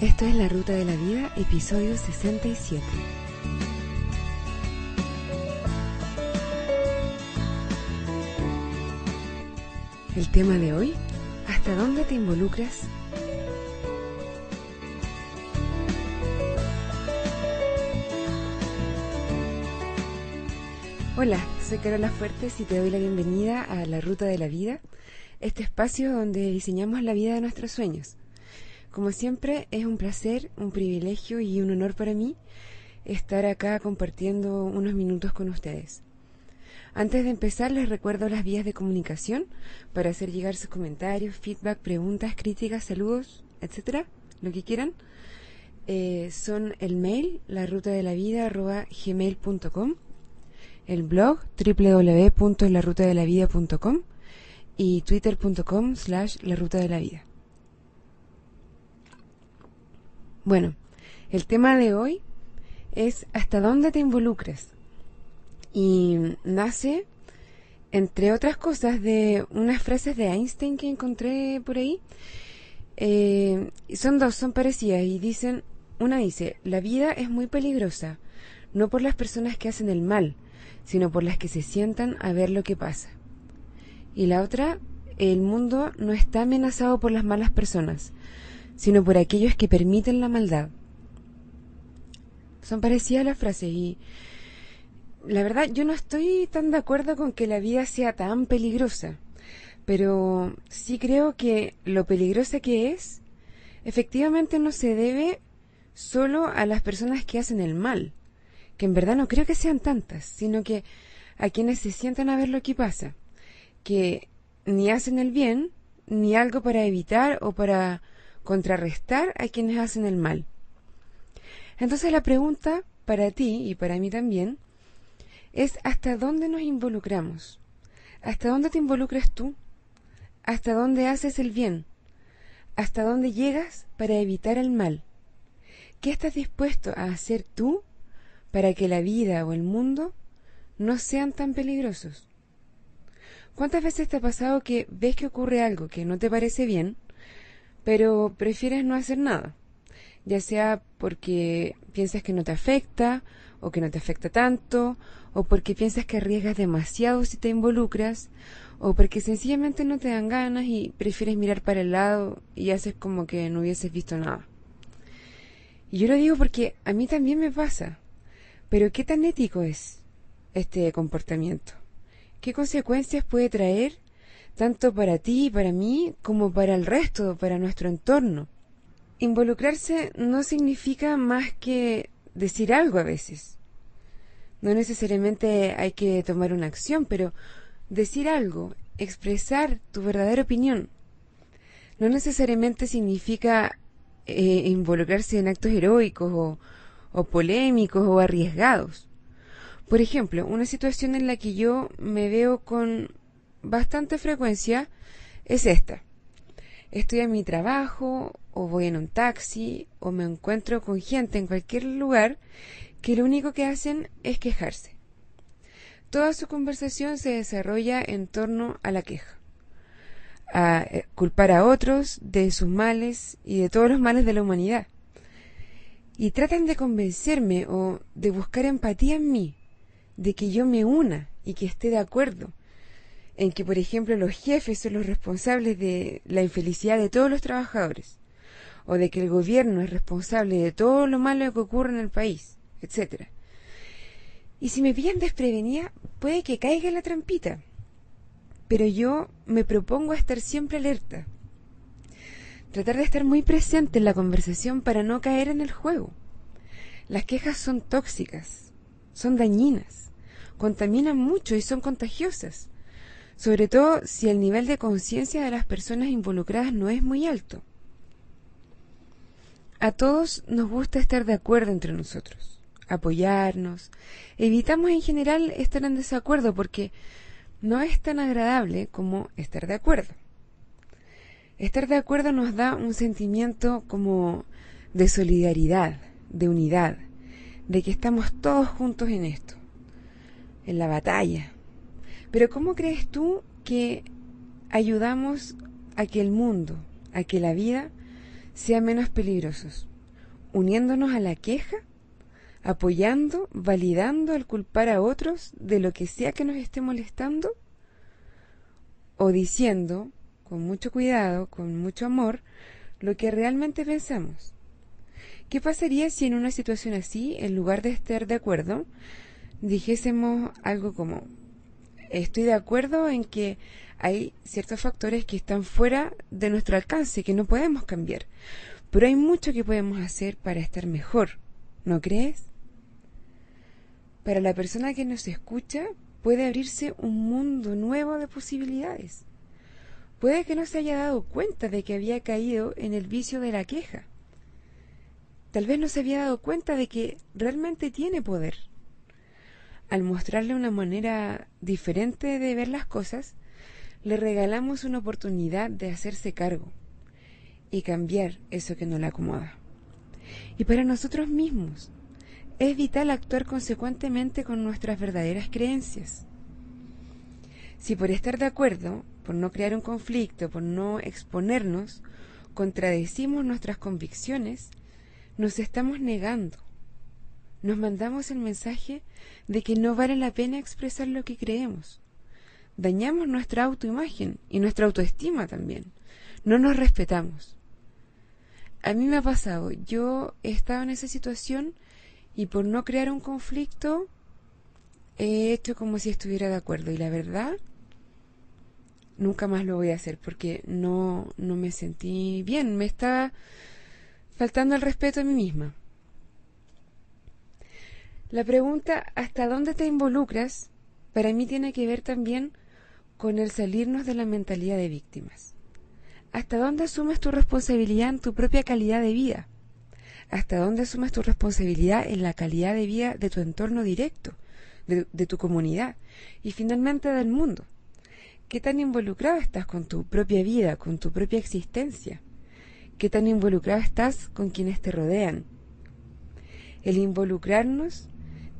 Esto es La Ruta de la Vida, episodio 67. El tema de hoy, ¿hasta dónde te involucras? Hola, soy Carola Fuertes y te doy la bienvenida a La Ruta de la Vida, este espacio donde diseñamos la vida de nuestros sueños. Como siempre, es un placer, un privilegio y un honor para mí estar acá compartiendo unos minutos con ustedes. Antes de empezar, les recuerdo las vías de comunicación para hacer llegar sus comentarios, feedback, preguntas, críticas, saludos, etcétera, lo que quieran. Eh, son el mail, la ruta de la vida, gmail.com, el blog, www.larutadelavida.com y twitter.com slash la ruta de la vida. Bueno, el tema de hoy es hasta dónde te involucras. Y nace, entre otras cosas, de unas frases de Einstein que encontré por ahí. Eh, son dos, son parecidas y dicen, una dice, la vida es muy peligrosa, no por las personas que hacen el mal, sino por las que se sientan a ver lo que pasa. Y la otra, el mundo no está amenazado por las malas personas, sino por aquellos que permiten la maldad. Son parecidas las frases y la verdad yo no estoy tan de acuerdo con que la vida sea tan peligrosa, pero sí creo que lo peligrosa que es efectivamente no se debe solo a las personas que hacen el mal, que en verdad no creo que sean tantas, sino que a quienes se sientan a ver lo que pasa, que ni hacen el bien, ni algo para evitar o para contrarrestar a quienes hacen el mal. Entonces la pregunta para ti y para mí también es hasta dónde nos involucramos. ¿Hasta dónde te involucras tú? ¿Hasta dónde haces el bien? ¿Hasta dónde llegas para evitar el mal? ¿Qué estás dispuesto a hacer tú para que la vida o el mundo no sean tan peligrosos? ¿Cuántas veces te ha pasado que ves que ocurre algo que no te parece bien pero prefieres no hacer nada, ya sea porque piensas que no te afecta o que no te afecta tanto, o porque piensas que arriesgas demasiado si te involucras, o porque sencillamente no te dan ganas y prefieres mirar para el lado y haces como que no hubieses visto nada. Y yo lo digo porque a mí también me pasa, pero ¿qué tan ético es este comportamiento? ¿Qué consecuencias puede traer tanto para ti y para mí como para el resto, para nuestro entorno. Involucrarse no significa más que decir algo a veces. No necesariamente hay que tomar una acción, pero decir algo, expresar tu verdadera opinión. No necesariamente significa eh, involucrarse en actos heroicos o, o polémicos o arriesgados. Por ejemplo, una situación en la que yo me veo con bastante frecuencia es esta. Estoy en mi trabajo o voy en un taxi o me encuentro con gente en cualquier lugar que lo único que hacen es quejarse. Toda su conversación se desarrolla en torno a la queja, a eh, culpar a otros de sus males y de todos los males de la humanidad. Y tratan de convencerme o de buscar empatía en mí, de que yo me una y que esté de acuerdo, en que, por ejemplo, los jefes son los responsables de la infelicidad de todos los trabajadores, o de que el gobierno es responsable de todo lo malo que ocurre en el país, etc. Y si me pillan desprevenida, puede que caiga en la trampita. Pero yo me propongo estar siempre alerta. Tratar de estar muy presente en la conversación para no caer en el juego. Las quejas son tóxicas, son dañinas, contaminan mucho y son contagiosas sobre todo si el nivel de conciencia de las personas involucradas no es muy alto. A todos nos gusta estar de acuerdo entre nosotros, apoyarnos. Evitamos en general estar en desacuerdo porque no es tan agradable como estar de acuerdo. Estar de acuerdo nos da un sentimiento como de solidaridad, de unidad, de que estamos todos juntos en esto, en la batalla, pero ¿cómo crees tú que ayudamos a que el mundo, a que la vida sea menos peligrosos? uniéndonos a la queja, apoyando, validando al culpar a otros de lo que sea que nos esté molestando, o diciendo, con mucho cuidado, con mucho amor, lo que realmente pensamos. ¿Qué pasaría si en una situación así, en lugar de estar de acuerdo, dijésemos algo como, estoy de acuerdo en que hay ciertos factores que están fuera de nuestro alcance, que no podemos cambiar, pero hay mucho que podemos hacer para estar mejor, ¿no crees? Para la persona que nos escucha puede abrirse un mundo nuevo de posibilidades. Puede que no se haya dado cuenta de que había caído en el vicio de la queja. Tal vez no se había dado cuenta de que realmente tiene poder. Al mostrarle una manera diferente de ver las cosas, le regalamos una oportunidad de hacerse cargo y cambiar eso que no le acomoda. Y para nosotros mismos, es vital actuar consecuentemente con nuestras verdaderas creencias. Si por estar de acuerdo, por no crear un conflicto, por no exponernos, contradecimos nuestras convicciones, nos estamos negando. Nos mandamos el mensaje de que no vale la pena expresar lo que creemos. Dañamos nuestra autoimagen y nuestra autoestima también. No nos respetamos. A mí me ha pasado, yo he estado en esa situación y por no crear un conflicto he hecho como si estuviera de acuerdo y la verdad nunca más lo voy a hacer porque no, no me sentí bien, me está faltando el respeto a mí misma. La pregunta ¿hasta dónde te involucras? para mí tiene que ver también con el salirnos de la mentalidad de víctimas. ¿Hasta dónde asumes tu responsabilidad en tu propia calidad de vida? ¿Hasta dónde asumes tu responsabilidad en la calidad de vida de tu entorno directo, de, de tu comunidad y finalmente del mundo? ¿Qué tan involucrado estás con tu propia vida, con tu propia existencia? ¿Qué tan involucrado estás con quienes te rodean? El involucrarnos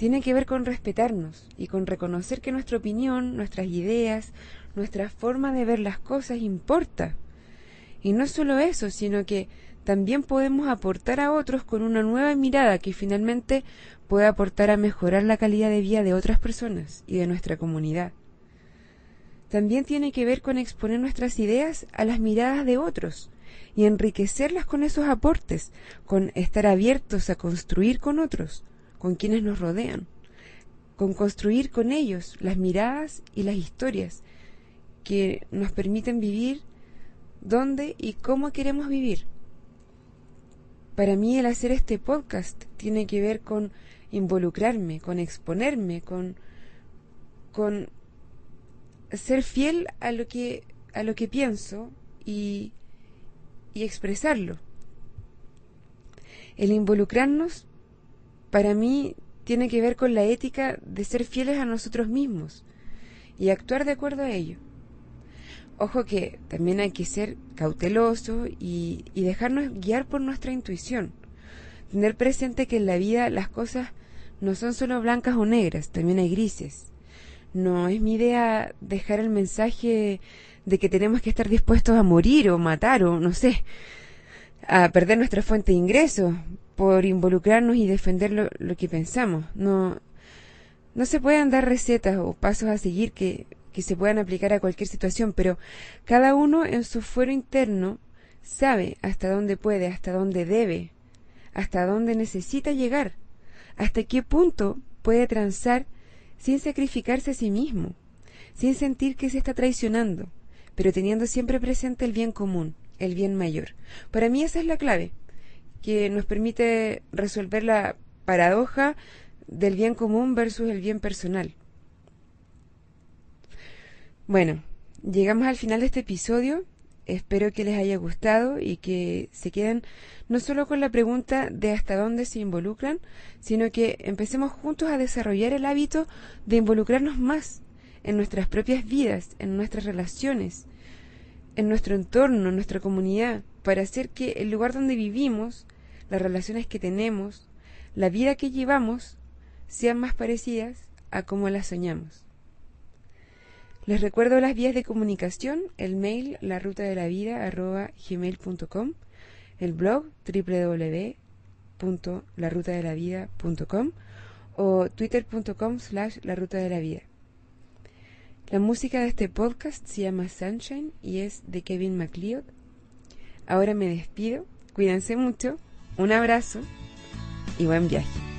tiene que ver con respetarnos y con reconocer que nuestra opinión, nuestras ideas, nuestra forma de ver las cosas importa. Y no solo eso, sino que también podemos aportar a otros con una nueva mirada que finalmente puede aportar a mejorar la calidad de vida de otras personas y de nuestra comunidad. También tiene que ver con exponer nuestras ideas a las miradas de otros y enriquecerlas con esos aportes, con estar abiertos a construir con otros, con quienes nos rodean, con construir con ellos las miradas y las historias que nos permiten vivir dónde y cómo queremos vivir. Para mí el hacer este podcast tiene que ver con involucrarme, con exponerme, con, con ser fiel a lo que, a lo que pienso y, y expresarlo. El involucrarnos para mí tiene que ver con la ética de ser fieles a nosotros mismos y actuar de acuerdo a ello. Ojo que también hay que ser cauteloso y, dejarnos guiar por nuestra intuición. Tener presente que en la vida las cosas no son solo blancas o negras, también hay grises. No es mi idea dejar el mensaje de que tenemos que estar dispuestos a morir o matar o no sé, a perder nuestra fuente de ingresos por involucrarnos y defender lo, que pensamos. No, no se pueden dar recetas o pasos a seguir que que se puedan aplicar a cualquier situación, pero cada uno en su fuero interno sabe hasta dónde puede, hasta dónde debe, hasta dónde necesita llegar, hasta qué punto puede transar sin sacrificarse a sí mismo, sin sentir que se está traicionando, pero teniendo siempre presente el bien común, el bien mayor. Para mí esa es la clave, que nos permite resolver la paradoja del bien común versus el bien personal. Bueno, llegamos al final de este episodio. Espero que les haya gustado y que se queden no solo con la pregunta de hasta dónde se involucran, sino que empecemos juntos a desarrollar el hábito de involucrarnos más en nuestras propias vidas, en nuestras relaciones, en nuestro entorno, en nuestra comunidad, para hacer que el lugar donde vivimos, las relaciones que tenemos, la vida que llevamos, sean más parecidas a como las soñamos. Les recuerdo las vías de comunicación, el mail la ruta de la vida el blog www.larutadelavida.com o twitter.com slash la ruta de la vida. La música de este podcast se llama Sunshine y es de Kevin MacLeod. Ahora me despido, cuídense mucho, un abrazo y buen viaje.